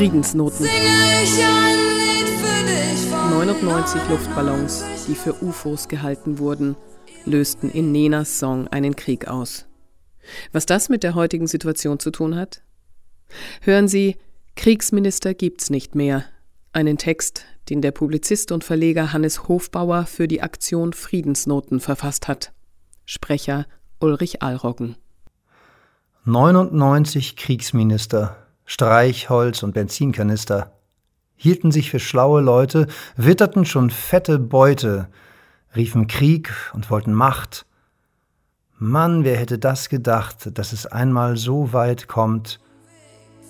Friedensnoten. 99 Luftballons, die für UFOs gehalten wurden, lösten in Nenas Song einen Krieg aus. Was das mit der heutigen Situation zu tun hat? Hören Sie, Kriegsminister gibt's nicht mehr. Einen Text, den der Publizist und Verleger Hannes Hofbauer für die Aktion Friedensnoten verfasst hat. Sprecher Ulrich Alroggen. 99 Kriegsminister, Streichholz und Benzinkanister hielten sich für schlaue Leute, witterten schon fette Beute, riefen Krieg und wollten Macht. Mann, wer hätte das gedacht, dass es einmal so weit kommt,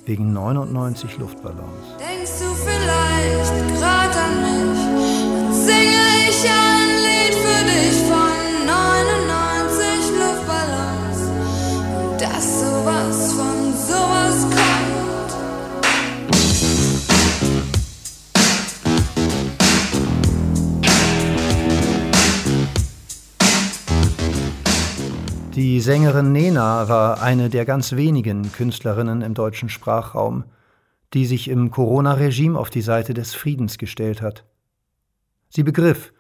wegen 99 Luftballons. Denkst du vielleicht grad an mich? Singe ich ein Lied für dich von 99 Luftballons. Und dass sowas von sowas Die Sängerin Nena war eine der ganz wenigen Künstlerinnen im deutschen Sprachraum, die sich im Corona-Regime auf die Seite des Friedens gestellt hat. Sie begriff,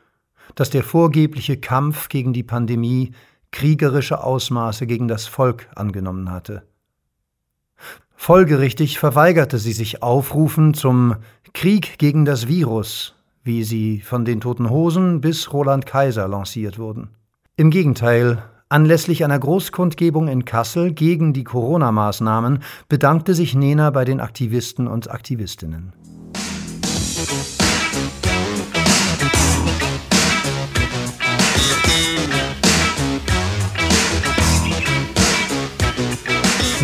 dass der vorgebliche Kampf gegen die Pandemie kriegerische Ausmaße gegen das Volk angenommen hatte. Folgerichtig verweigerte sie sich Aufrufen zum Krieg gegen das Virus, wie sie von den Toten Hosen bis Roland Kaiser lanciert wurden. Im Gegenteil, Anlässlich einer Großkundgebung in Kassel gegen die Corona-Maßnahmen bedankte sich Nena bei den Aktivisten und Aktivistinnen.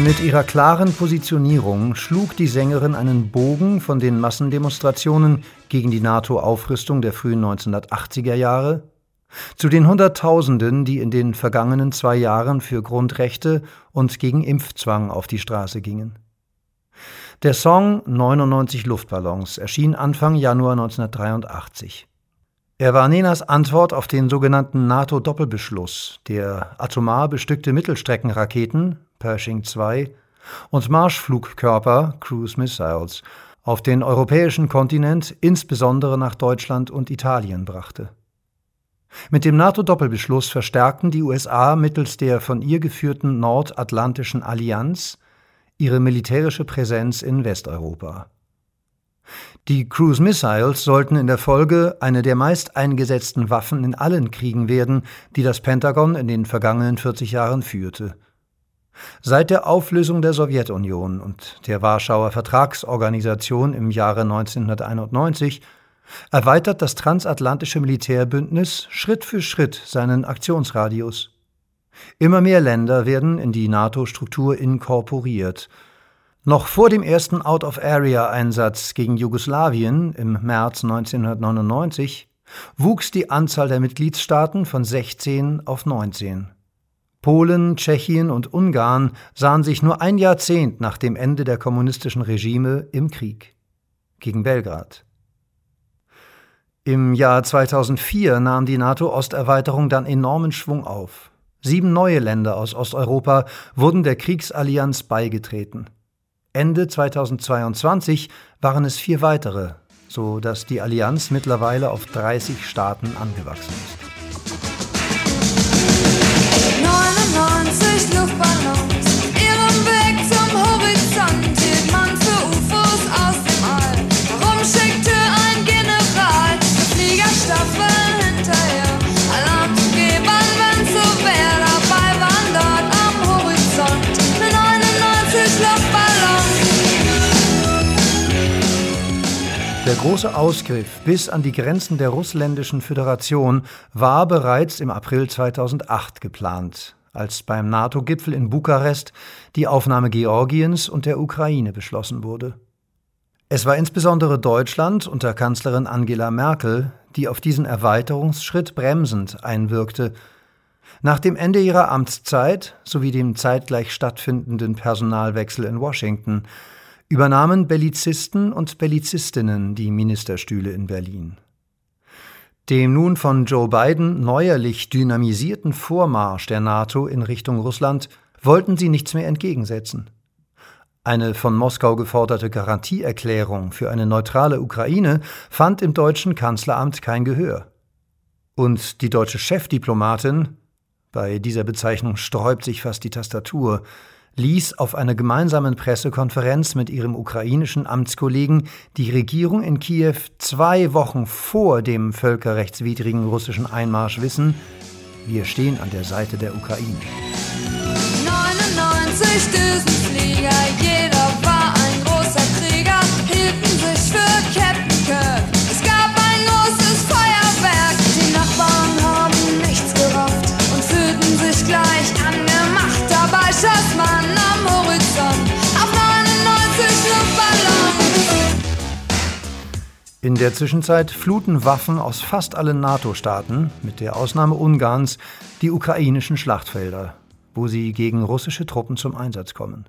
Mit ihrer klaren Positionierung schlug die Sängerin einen Bogen von den Massendemonstrationen gegen die NATO-Aufrüstung der frühen 1980er Jahre zu den Hunderttausenden, die in den vergangenen zwei Jahren für Grundrechte und gegen Impfzwang auf die Straße gingen. Der Song 99 Luftballons erschien Anfang Januar 1983. Er war Nenas Antwort auf den sogenannten NATO-Doppelbeschluss, der atomar bestückte Mittelstreckenraketen Pershing II und Marschflugkörper Cruise Missiles auf den europäischen Kontinent, insbesondere nach Deutschland und Italien brachte. Mit dem NATO-Doppelbeschluss verstärkten die USA mittels der von ihr geführten Nordatlantischen Allianz ihre militärische Präsenz in Westeuropa. Die Cruise Missiles sollten in der Folge eine der meist eingesetzten Waffen in allen Kriegen werden, die das Pentagon in den vergangenen 40 Jahren führte. Seit der Auflösung der Sowjetunion und der Warschauer Vertragsorganisation im Jahre 1991 erweitert das transatlantische Militärbündnis Schritt für Schritt seinen Aktionsradius. Immer mehr Länder werden in die NATO-Struktur inkorporiert. Noch vor dem ersten Out-of-Area-Einsatz gegen Jugoslawien im März 1999 wuchs die Anzahl der Mitgliedstaaten von 16 auf 19. Polen, Tschechien und Ungarn sahen sich nur ein Jahrzehnt nach dem Ende der kommunistischen Regime im Krieg gegen Belgrad. Im Jahr 2004 nahm die NATO-Osterweiterung dann enormen Schwung auf. Sieben neue Länder aus Osteuropa wurden der Kriegsallianz beigetreten. Ende 2022 waren es vier weitere, so dass die Allianz mittlerweile auf 30 Staaten angewachsen ist. Der große Ausgriff bis an die Grenzen der russländischen Föderation war bereits im April 2008 geplant, als beim NATO-Gipfel in Bukarest die Aufnahme Georgiens und der Ukraine beschlossen wurde. Es war insbesondere Deutschland unter Kanzlerin Angela Merkel, die auf diesen Erweiterungsschritt bremsend einwirkte. Nach dem Ende ihrer Amtszeit sowie dem zeitgleich stattfindenden Personalwechsel in Washington übernahmen Bellizisten und Bellizistinnen die Ministerstühle in Berlin. Dem nun von Joe Biden neuerlich dynamisierten Vormarsch der NATO in Richtung Russland wollten sie nichts mehr entgegensetzen. Eine von Moskau geforderte Garantieerklärung für eine neutrale Ukraine fand im deutschen Kanzleramt kein Gehör. Und die deutsche Chefdiplomatin, bei dieser Bezeichnung sträubt sich fast die Tastatur, ließ auf einer gemeinsamen Pressekonferenz mit ihrem ukrainischen Amtskollegen die Regierung in Kiew zwei Wochen vor dem völkerrechtswidrigen russischen Einmarsch wissen, wir stehen an der Seite der Ukraine. 99 Düsenflieger, jeder war In der Zwischenzeit fluten Waffen aus fast allen NATO-Staaten, mit der Ausnahme Ungarns, die ukrainischen Schlachtfelder wo sie gegen russische Truppen zum Einsatz kommen.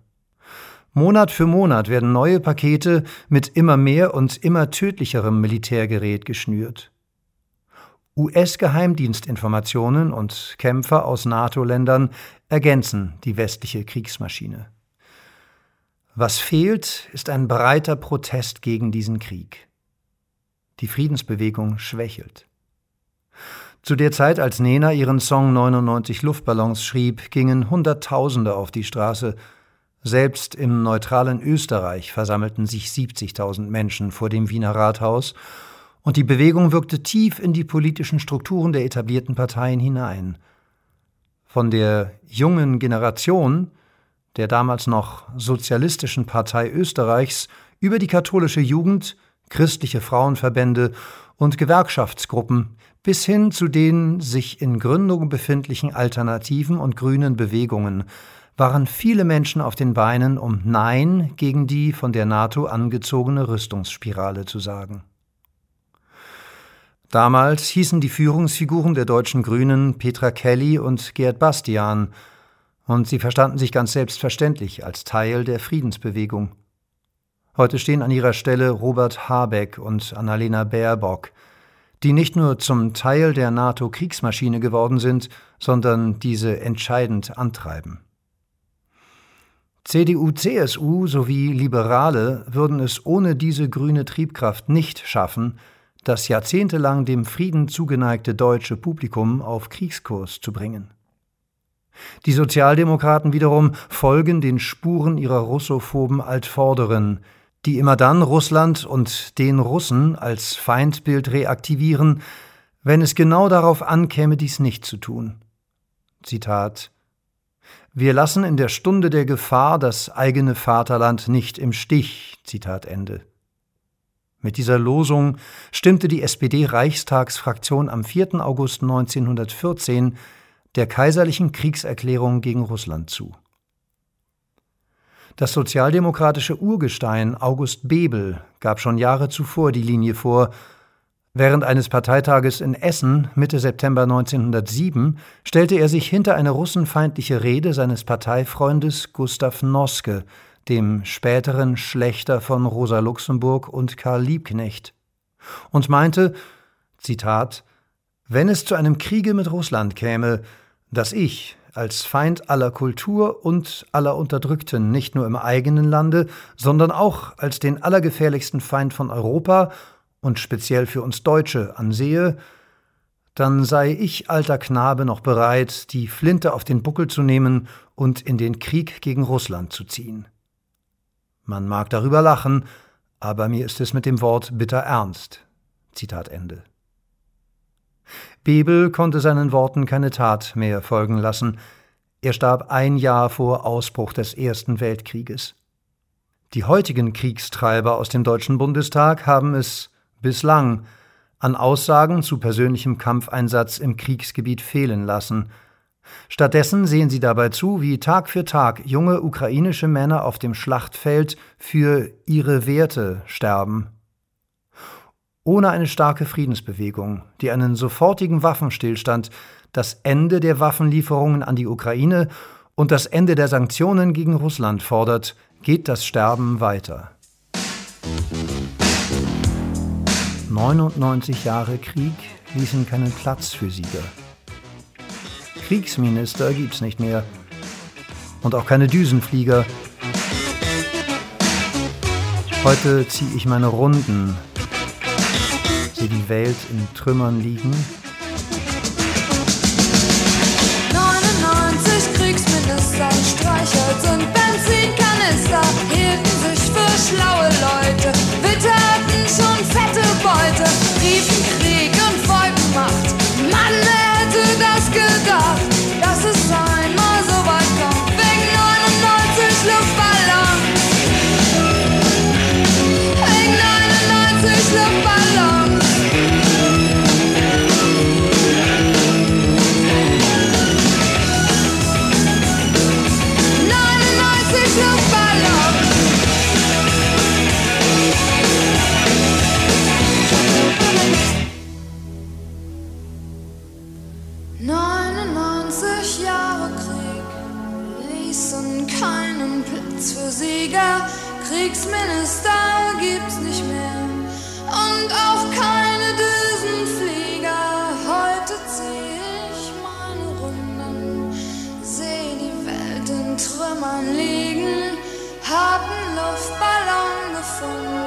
Monat für Monat werden neue Pakete mit immer mehr und immer tödlicherem Militärgerät geschnürt. US-Geheimdienstinformationen und Kämpfer aus NATO-Ländern ergänzen die westliche Kriegsmaschine. Was fehlt, ist ein breiter Protest gegen diesen Krieg. Die Friedensbewegung schwächelt. Zu der Zeit, als Nena ihren Song 99 Luftballons schrieb, gingen Hunderttausende auf die Straße. Selbst im neutralen Österreich versammelten sich 70.000 Menschen vor dem Wiener Rathaus, und die Bewegung wirkte tief in die politischen Strukturen der etablierten Parteien hinein. Von der jungen Generation, der damals noch Sozialistischen Partei Österreichs, über die katholische Jugend, christliche Frauenverbände und Gewerkschaftsgruppen bis hin zu den sich in Gründung befindlichen alternativen und grünen Bewegungen waren viele Menschen auf den Beinen, um Nein gegen die von der NATO angezogene Rüstungsspirale zu sagen. Damals hießen die Führungsfiguren der deutschen Grünen Petra Kelly und Gerd Bastian, und sie verstanden sich ganz selbstverständlich als Teil der Friedensbewegung. Heute stehen an ihrer Stelle Robert Habeck und Annalena Baerbock, die nicht nur zum Teil der NATO-Kriegsmaschine geworden sind, sondern diese entscheidend antreiben. CDU, CSU sowie Liberale würden es ohne diese grüne Triebkraft nicht schaffen, das jahrzehntelang dem Frieden zugeneigte deutsche Publikum auf Kriegskurs zu bringen. Die Sozialdemokraten wiederum folgen den Spuren ihrer russophoben Altvorderen, die immer dann Russland und den Russen als Feindbild reaktivieren, wenn es genau darauf ankäme, dies nicht zu tun. Zitat Wir lassen in der Stunde der Gefahr das eigene Vaterland nicht im Stich. Zitat Ende. Mit dieser Losung stimmte die SPD-Reichstagsfraktion am 4. August 1914 der kaiserlichen Kriegserklärung gegen Russland zu. Das sozialdemokratische Urgestein August Bebel gab schon Jahre zuvor die Linie vor. Während eines Parteitages in Essen Mitte September 1907 stellte er sich hinter eine russenfeindliche Rede seines Parteifreundes Gustav Noske, dem späteren Schlechter von Rosa Luxemburg und Karl Liebknecht, und meinte, Zitat, wenn es zu einem Kriege mit Russland käme, dass ich, als Feind aller Kultur und aller Unterdrückten, nicht nur im eigenen Lande, sondern auch als den allergefährlichsten Feind von Europa und speziell für uns Deutsche ansehe, dann sei ich, alter Knabe, noch bereit, die Flinte auf den Buckel zu nehmen und in den Krieg gegen Russland zu ziehen. Man mag darüber lachen, aber mir ist es mit dem Wort bitter ernst. Zitat Ende. Bebel konnte seinen Worten keine Tat mehr folgen lassen. Er starb ein Jahr vor Ausbruch des Ersten Weltkrieges. Die heutigen Kriegstreiber aus dem Deutschen Bundestag haben es bislang an Aussagen zu persönlichem Kampfeinsatz im Kriegsgebiet fehlen lassen. Stattdessen sehen sie dabei zu, wie Tag für Tag junge ukrainische Männer auf dem Schlachtfeld für ihre Werte sterben ohne eine starke Friedensbewegung, die einen sofortigen Waffenstillstand, das Ende der Waffenlieferungen an die Ukraine und das Ende der Sanktionen gegen Russland fordert, geht das Sterben weiter. 99 Jahre Krieg ließen keinen Platz für Sieger. Kriegsminister gibt's nicht mehr und auch keine Düsenflieger. Heute ziehe ich meine Runden, sehe die Welt in Trümmern liegen. 99 Kriegsminister, Streichholz und Benzinkanister hielten sich für schlaue Leute, witterten schon fette Platz Sieger. Kriegsminister gibt's nicht mehr und auch keine Düsenflieger. Heute zieh ich meine Runden, seh die Welt in Trümmern liegen, hab 'n Luftballon gefunden.